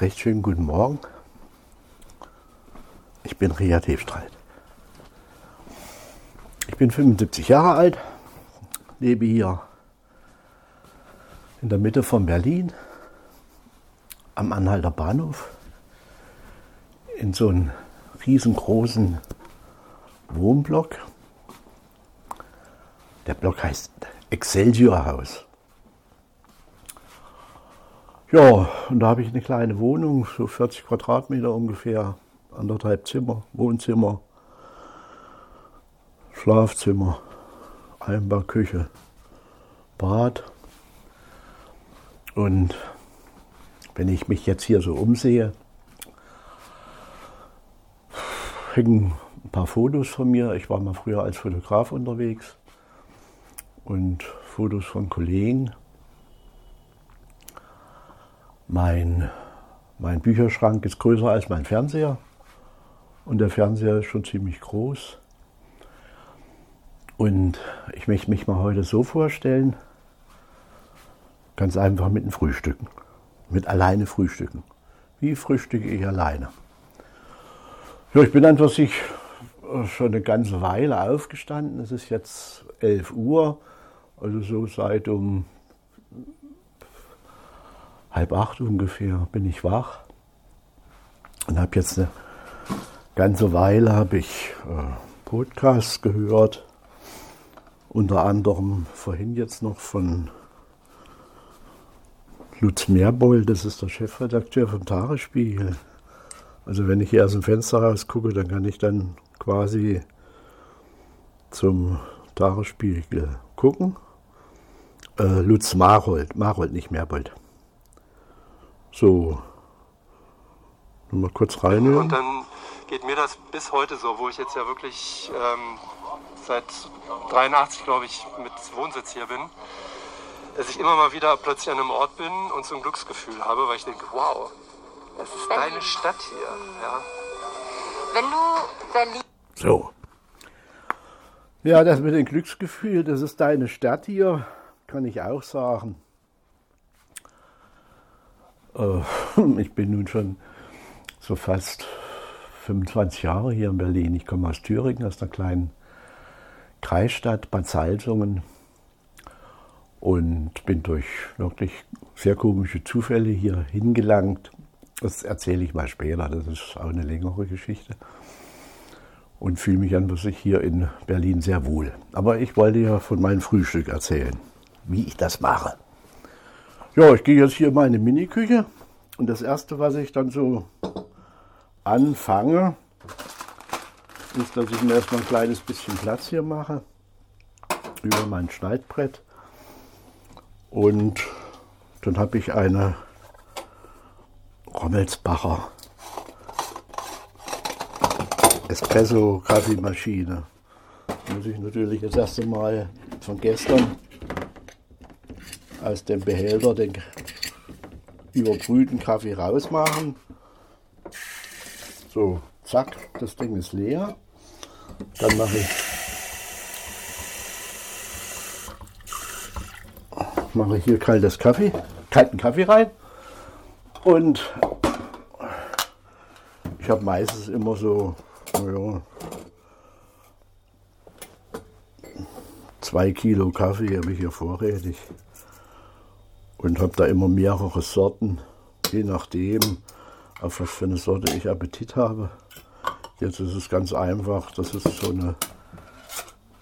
recht schönen guten Morgen. Ich bin Ria Tefstreit. Ich bin 75 Jahre alt, lebe hier in der Mitte von Berlin, am Anhalter Bahnhof, in so einem riesengroßen Wohnblock. Der Block heißt Excelsior Haus. Ja, und da habe ich eine kleine Wohnung, so 40 Quadratmeter ungefähr, anderthalb Zimmer, Wohnzimmer, Schlafzimmer, Einbauküche, Bad. Und wenn ich mich jetzt hier so umsehe, hängen ein paar Fotos von mir. Ich war mal früher als Fotograf unterwegs und Fotos von Kollegen. Mein, mein Bücherschrank ist größer als mein Fernseher und der Fernseher ist schon ziemlich groß. Und ich möchte mich mal heute so vorstellen, ganz einfach mit dem Frühstücken, mit alleine Frühstücken. Wie frühstücke ich alleine? Ja, ich bin einfach sich schon eine ganze Weile aufgestanden. Es ist jetzt 11 Uhr, also so seit um halb acht ungefähr bin ich wach und habe jetzt eine ganze Weile habe ich äh, Podcasts gehört, unter anderem vorhin jetzt noch von Lutz Meerbold, das ist der Chefredakteur vom Tagesspiegel. Also wenn ich hier aus dem Fenster raus gucke, dann kann ich dann quasi zum Tagesspiegel gucken. Äh, Lutz Marold, Marold, nicht Meerbold. So. Mal kurz rein. Und dann geht mir das bis heute so, wo ich jetzt ja wirklich ähm, seit 83, glaube ich, mit Wohnsitz hier bin, dass ich immer mal wieder plötzlich an einem Ort bin und so ein Glücksgefühl habe, weil ich denke, wow, das ist Berlin. deine Stadt hier. Ja. Wenn du Berlin. So. Ja, das mit dem Glücksgefühl, das ist deine Stadt hier, kann ich auch sagen. Äh, ich bin nun schon so fast 25 Jahre hier in Berlin. Ich komme aus Thüringen, aus einer kleinen Kreisstadt Bad Salzungen und bin durch wirklich sehr komische Zufälle hier hingelangt. Das erzähle ich mal später, das ist auch eine längere Geschichte. Und fühle mich an sich hier in Berlin sehr wohl. Aber ich wollte ja von meinem Frühstück erzählen, wie ich das mache. Ja, ich gehe jetzt hier in meine Miniküche und das erste, was ich dann so anfange, ist, dass ich mir erstmal ein kleines bisschen Platz hier mache über mein Schneidbrett und dann habe ich eine Rommelsbacher Espresso-Kaffeemaschine. Muss ich natürlich das erste Mal von gestern aus dem Behälter den überbrühten Kaffee rausmachen. So, zack, das Ding ist leer. Dann mache ich, mache ich hier kaltes Kaffee, kalten Kaffee rein. Und ich habe meistens immer so, naja, zwei Kilo Kaffee habe ich hier vorrätig und habe da immer mehrere Sorten, je nachdem, auf was für eine Sorte ich Appetit habe. Jetzt ist es ganz einfach, das ist so eine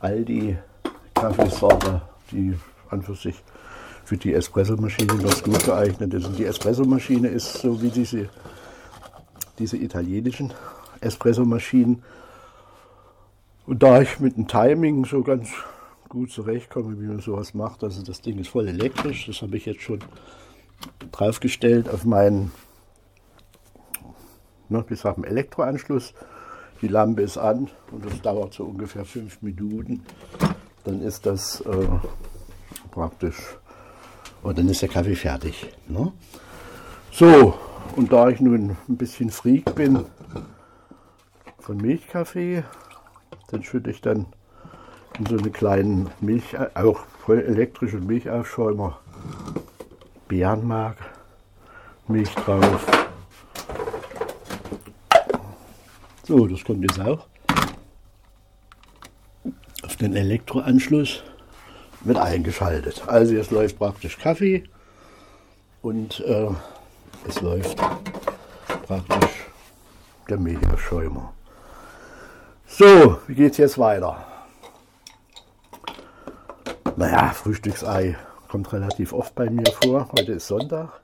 Aldi-Kaffeesorte, die an für sich für die Espressomaschine ganz gut geeignet ist. Und die Espressomaschine ist so wie diese, diese italienischen Espressomaschinen. Und da ich mit dem Timing so ganz gut zurechtkomme, wie man sowas macht. Also das Ding ist voll elektrisch. Das habe ich jetzt schon draufgestellt auf meinen, ne, wie sagen, Elektroanschluss. Die Lampe ist an und das dauert so ungefähr fünf Minuten. Dann ist das äh, praktisch, und dann ist der Kaffee fertig. Ne? So, und da ich nun ein bisschen Freak bin von Milchkaffee, dann schütte ich dann in so eine kleinen Milch, auch voll elektrische Milchaufschäumer, Bärenmark, Milch drauf, So, das kommt jetzt auch. Auf den Elektroanschluss wird eingeschaltet. Also jetzt läuft praktisch Kaffee und äh, es läuft praktisch der Mediaschäumer. So, wie geht es jetzt weiter? Naja, Frühstücksei kommt relativ oft bei mir vor. Heute ist Sonntag.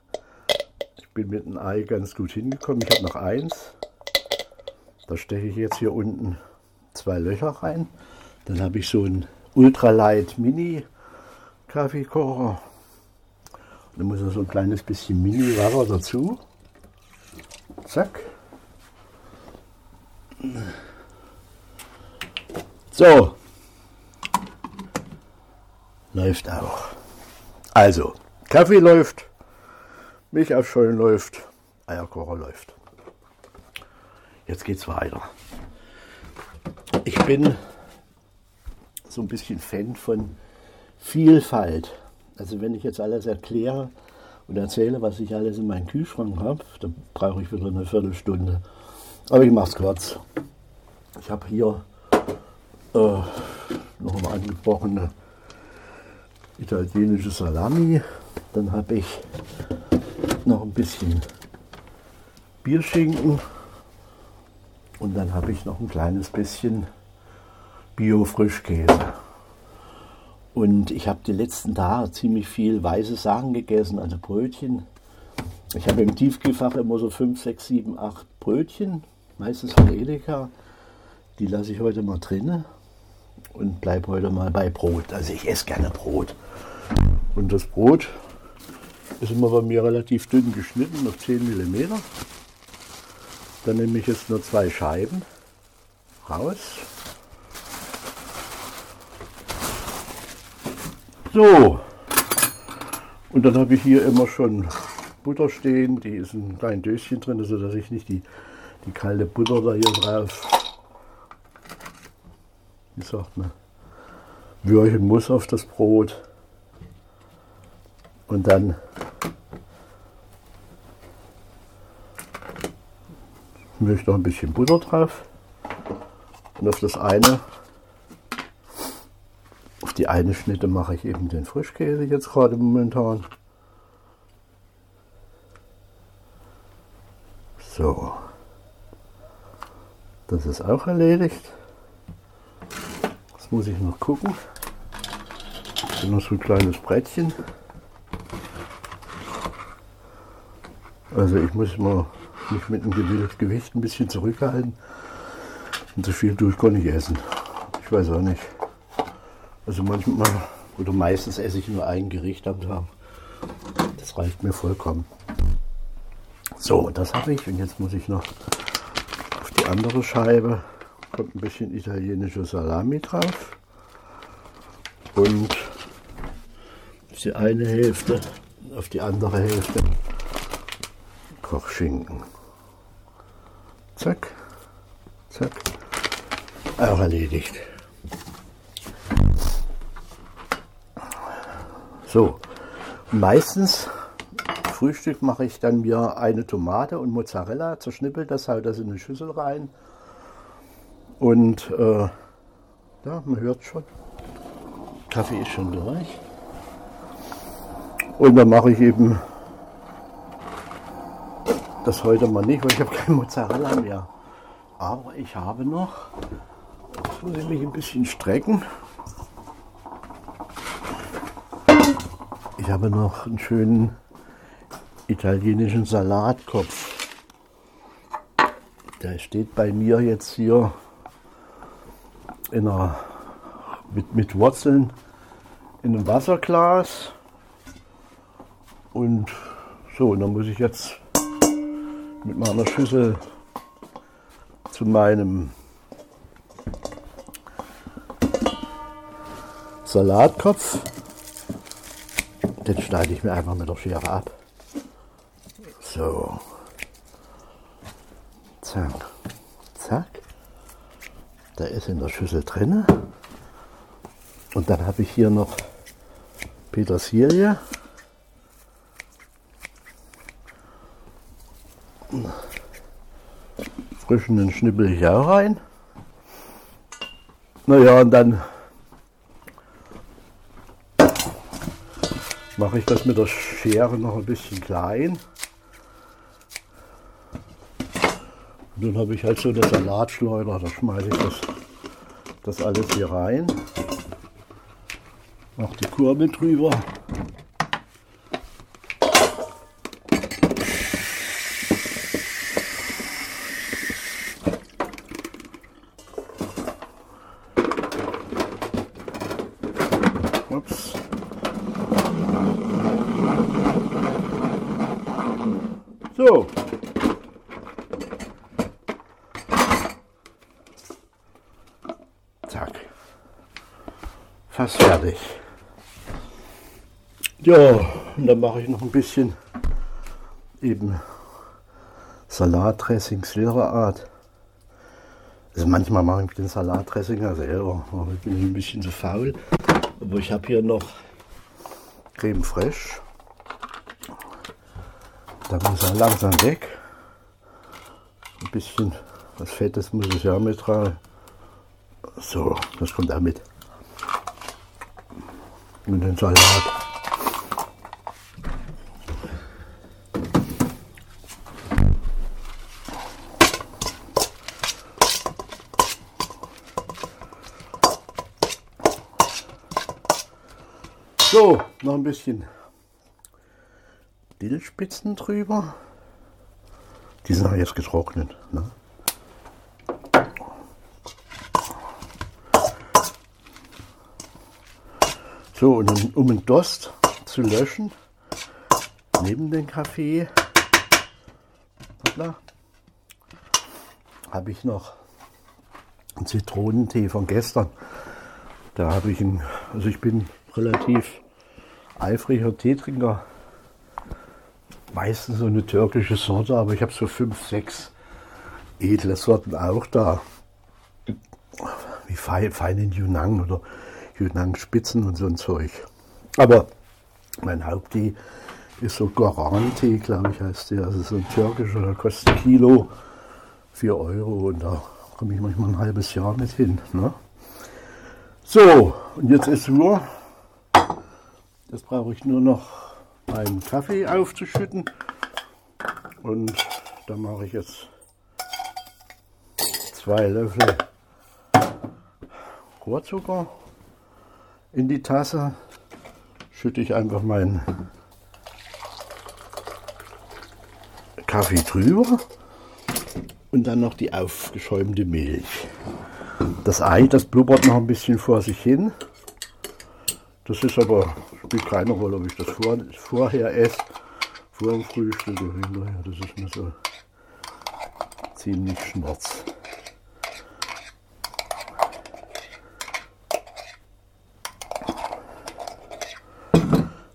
Ich bin mit dem Ei ganz gut hingekommen. Ich habe noch eins. Da steche ich jetzt hier unten zwei Löcher rein. Dann habe ich so einen Ultralight Mini Kaffeekocher. Dann muss noch so ein kleines bisschen Mini Wasser dazu. Zack. So. Läuft auch. Also, Kaffee läuft, Milch aufschäumen läuft, Eierkocher läuft. Jetzt geht's weiter. Ich bin so ein bisschen Fan von Vielfalt. Also wenn ich jetzt alles erkläre und erzähle, was ich alles in meinem Kühlschrank habe, dann brauche ich wieder eine Viertelstunde. Aber ich mache es kurz. Ich habe hier äh, noch eine angebrochene italienische Salami. Dann habe ich noch ein bisschen Bierschinken und dann habe ich noch ein kleines bisschen Bio-Frischkäse. Und ich habe die letzten Tage ziemlich viel weiße Sachen gegessen, also Brötchen. Ich habe im Tiefkühlfach immer so 5, 6, 7, 8 Brötchen, meistens von Edeka. Die lasse ich heute mal drin und bleibe heute mal bei Brot. Also ich esse gerne Brot. Und das Brot ist immer bei mir relativ dünn geschnitten, auf 10 mm. Dann nehme ich jetzt nur zwei Scheiben raus. So, und dann habe ich hier immer schon Butter stehen, die ist in kleinen Döschen drin, sodass ich nicht die, die kalte Butter da hier drauf, wie sagt man, würchen muss auf das Brot. Und dann möchte noch ein bisschen Butter drauf. Und auf das eine, auf die eine Schnitte mache ich eben den Frischkäse jetzt gerade momentan. So, das ist auch erledigt. Jetzt muss ich noch gucken. Hier noch so ein kleines Brettchen. Also ich muss mal mich mit dem Gewicht ein bisschen zurückhalten. Und so viel tue ich gar nicht essen. Ich weiß auch nicht. Also manchmal oder meistens esse ich nur ein Gericht am Tag. Das reicht mir vollkommen. So, das habe ich. Und jetzt muss ich noch auf die andere Scheibe. Kommt ein bisschen italienische Salami drauf. Und die eine Hälfte, auf die andere Hälfte Kochschinken. Zack, zack. Auch erledigt. So, meistens Frühstück mache ich dann mir eine Tomate und Mozzarella, zerschnippelt das halt das in eine Schüssel rein. Und äh, ja, man hört schon, Kaffee ist schon durch. Und dann mache ich eben das heute mal nicht, weil ich habe kein Mozzarella mehr. Aber ich habe noch, jetzt muss ich mich ein bisschen strecken. Ich habe noch einen schönen italienischen Salatkopf. Der steht bei mir jetzt hier in einer, mit, mit Wurzeln in einem Wasserglas. Und so, und dann muss ich jetzt mit meiner Schüssel zu meinem Salatkopf. Den schneide ich mir einfach mit der Schere ab. So. Zack. Der ist in der Schüssel drin. Und dann habe ich hier noch Petersilie. frischen Schnippel ich auch rein. Naja, und dann mache ich das mit der Schere noch ein bisschen klein. Und dann habe ich halt so eine Salatschleuder, da schmeiße ich das, das alles hier rein. Mache die Kurbel drüber. Ups. So. Zack. Fast fertig. Ja, und dann mache ich noch ein bisschen eben Salatdressing ihrer Art. Also manchmal mache ich den Salatdressing ja selber, aber ich bin ein bisschen zu faul. Aber ich habe hier noch Creme fraiche. Da muss er langsam weg. Ein bisschen was Fettes muss ich ja mit rein. So, das kommt auch mit. Und den Salat. So, noch ein bisschen Dillspitzen drüber. Die sind aber jetzt getrocknet. Ne? So, und dann, um den Durst zu löschen, neben dem Kaffee, habe ich noch einen Zitronentee von gestern. Da habe ich einen, also ich bin relativ eifriger Teetrinker. Meistens so eine türkische Sorte, aber ich habe so fünf, sechs edle Sorten auch da. Wie fein, feinen Yunnan oder Yunnan Spitzen und so ein Zeug. Aber mein Haupttee ist so Goran-Tee, glaube ich, heißt der. Also so ein türkischer, der kostet ein Kilo 4 Euro und da komme ich manchmal ein halbes Jahr mit hin. Ne? So, und jetzt ist Uhr. Jetzt brauche ich nur noch einen Kaffee aufzuschütten. Und da mache ich jetzt zwei Löffel Rohrzucker in die Tasse. Schütte ich einfach meinen Kaffee drüber und dann noch die aufgeschäumte Milch. Das Ei, das blubbert noch ein bisschen vor sich hin. Das ist aber, spielt keine Rolle, ob ich das vor, vorher esse, vor dem Frühstück oder hinterher. Das ist mir so ziemlich schmerz.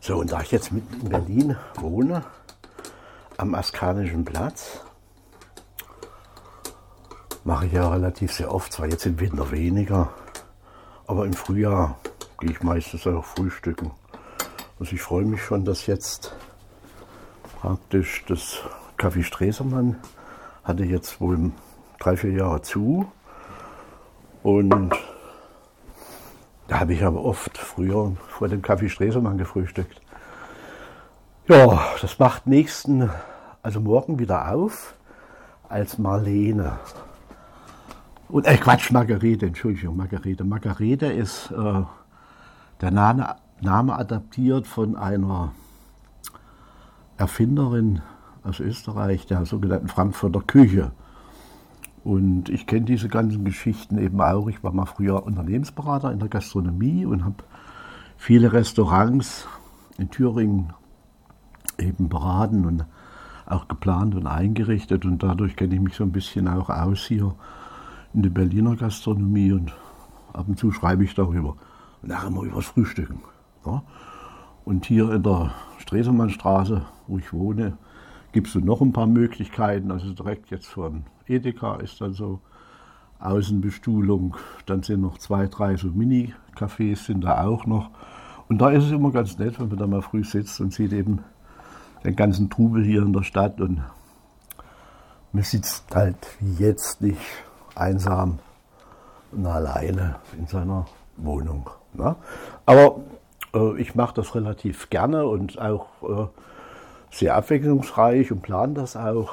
So, und da ich jetzt mitten in Berlin wohne, am Askanischen Platz, mache ich ja relativ sehr oft, zwar jetzt im Winter weniger, aber im Frühjahr gehe ich meistens auch frühstücken. Also ich freue mich schon, dass jetzt praktisch das Café Stresemann hatte jetzt wohl drei, vier Jahre zu. Und da habe ich aber oft früher vor dem Café Stresemann gefrühstückt. Ja, das macht nächsten, also morgen wieder auf als Marlene. Und äh, Quatsch, Margarete, Entschuldigung, Margarete. Margarete ist äh, der Name, Name adaptiert von einer Erfinderin aus Österreich, der sogenannten Frankfurter Küche. Und ich kenne diese ganzen Geschichten eben auch. Ich war mal früher Unternehmensberater in der Gastronomie und habe viele Restaurants in Thüringen eben beraten und auch geplant und eingerichtet. Und dadurch kenne ich mich so ein bisschen auch aus hier in der Berliner Gastronomie und ab und zu schreibe ich darüber. Und nachher immer übers Frühstücken. Ja. Und hier in der Stresemannstraße, wo ich wohne, gibt es noch ein paar Möglichkeiten. Also direkt jetzt von Edeka ist dann so Außenbestuhlung. Dann sind noch zwei, drei so Mini-Cafés sind da auch noch. Und da ist es immer ganz nett, wenn man da mal früh sitzt und sieht eben den ganzen Trubel hier in der Stadt und man sitzt halt wie jetzt nicht einsam und alleine in seiner Wohnung. Ne? Aber ich mache das relativ gerne und auch äh, sehr abwechslungsreich und plane das auch.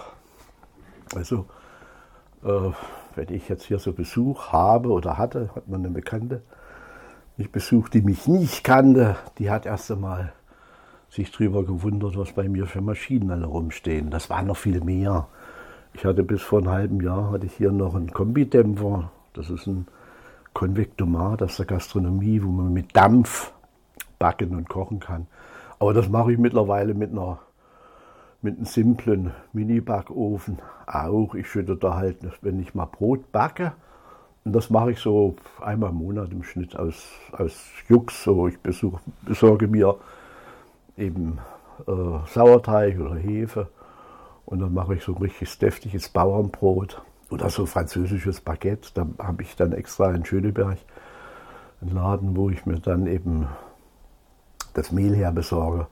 Also, äh, wenn ich jetzt hier so Besuch habe oder hatte, hat man eine Bekannte mich besucht, die mich nicht kannte, die hat erst einmal sich darüber gewundert, was bei mir für Maschinen alle rumstehen. Das war noch viel mehr. Ich hatte bis vor einem halben Jahr hatte ich hier noch einen Kombidämpfer. Das ist ein Konvektomat aus der Gastronomie, wo man mit Dampf backen und kochen kann. Aber das mache ich mittlerweile mit einer mit einem simplen Mini-Backofen auch. Ich schütte da halt, wenn ich mal Brot backe, und das mache ich so einmal im Monat im Schnitt aus, aus Jux. So, ich besuch, besorge mir eben äh, Sauerteig oder Hefe und dann mache ich so ein richtig deftiges Bauernbrot oder so französisches Baguette. Da habe ich dann extra in Schöneberg einen Laden, wo ich mir dann eben das Mehl her besorge.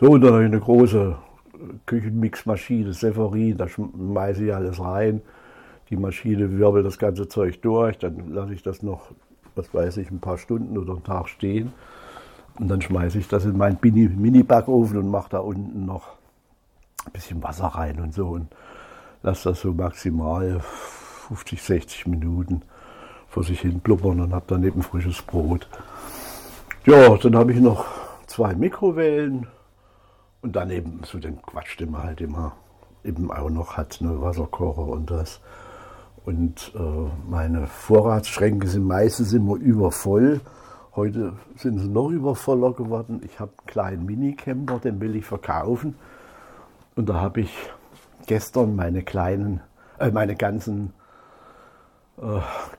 So, und dann habe ich eine große Küchenmixmaschine, Severin, da schmeiße ich alles rein. Die Maschine wirbelt das ganze Zeug durch, dann lasse ich das noch, was weiß ich, ein paar Stunden oder einen Tag stehen. Und dann schmeiße ich das in meinen Mini-Backofen und mache da unten noch ein bisschen Wasser rein und so und lasse das so maximal 50, 60 Minuten vor sich hin blubbern und habe dann eben frisches Brot. Ja, dann habe ich noch zwei Mikrowellen und dann eben so den Quatsch, den man halt immer eben auch noch hat, ne, Wasserkocher und das. Und äh, meine Vorratsschränke sind meistens immer übervoll. Heute sind sie noch übervoller geworden. Ich habe einen kleinen Minicamper, den will ich verkaufen. Und da habe ich gestern meine kleinen, äh, meine ganzen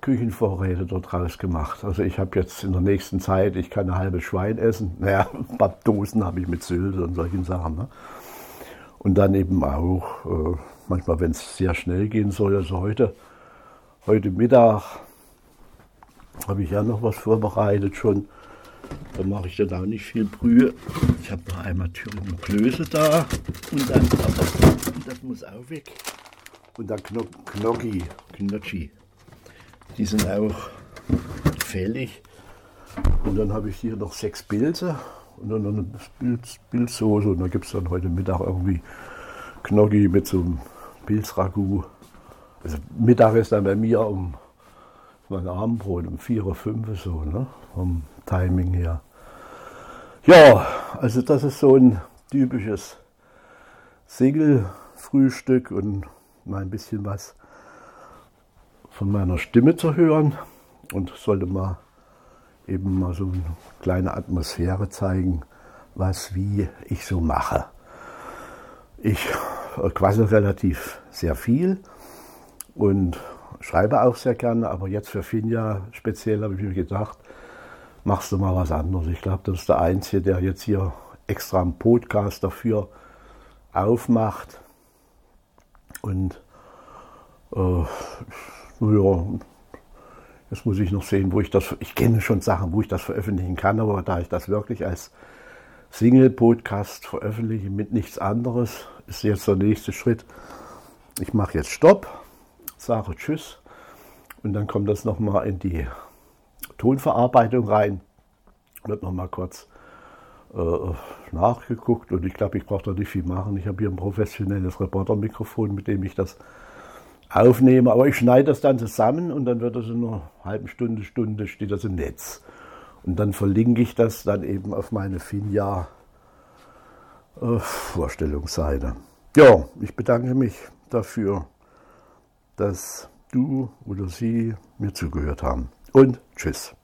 Küchenvorräte dort rausgemacht. Also ich habe jetzt in der nächsten Zeit, ich kann ein halbes Schwein essen. Naja, ein paar Dosen habe ich mit Sylt und solchen Sachen. Ne? Und dann eben auch, äh, manchmal wenn es sehr schnell gehen soll, also heute, heute Mittag habe ich ja noch was vorbereitet schon. Da mache ich dann auch nicht viel Brühe. Ich habe noch einmal Thüringer Klöße da und dann, das muss auch weg. Und dann Kno Knocki, Knotschi. Die sind auch fällig. Und dann habe ich hier noch sechs Pilze und dann eine Pilz, Pilzsoße. Und da gibt es dann heute Mittag irgendwie Knocki mit so einem Pilzragout. Also Mittag ist dann bei mir um mein Abendbrot um vier oder fünf so, ne? Vom Timing her. Ja, also das ist so ein typisches Single-Frühstück und mal ein bisschen was von meiner Stimme zu hören und sollte mal eben mal so eine kleine Atmosphäre zeigen, was wie ich so mache. Ich quassel relativ sehr viel und schreibe auch sehr gerne, aber jetzt für Finja speziell habe ich mir gedacht, machst du mal was anderes. Ich glaube, das ist der Einzige, der jetzt hier extra einen Podcast dafür aufmacht. Und äh, ja, jetzt muss ich noch sehen, wo ich das, ich kenne schon Sachen, wo ich das veröffentlichen kann, aber da ich das wirklich als Single-Podcast veröffentliche mit nichts anderes, ist jetzt der nächste Schritt. Ich mache jetzt Stopp, sage Tschüss und dann kommt das nochmal in die Tonverarbeitung rein. Wird nochmal kurz äh, nachgeguckt und ich glaube, ich brauche da nicht viel machen. Ich habe hier ein professionelles Reporter-Mikrofon, mit dem ich das aufnehme, aber ich schneide das dann zusammen und dann wird das in einer halben Stunde, Stunde steht das im Netz. Und dann verlinke ich das dann eben auf meine Finja äh. Ja, ich bedanke mich dafür, dass du oder sie mir zugehört haben. Und tschüss.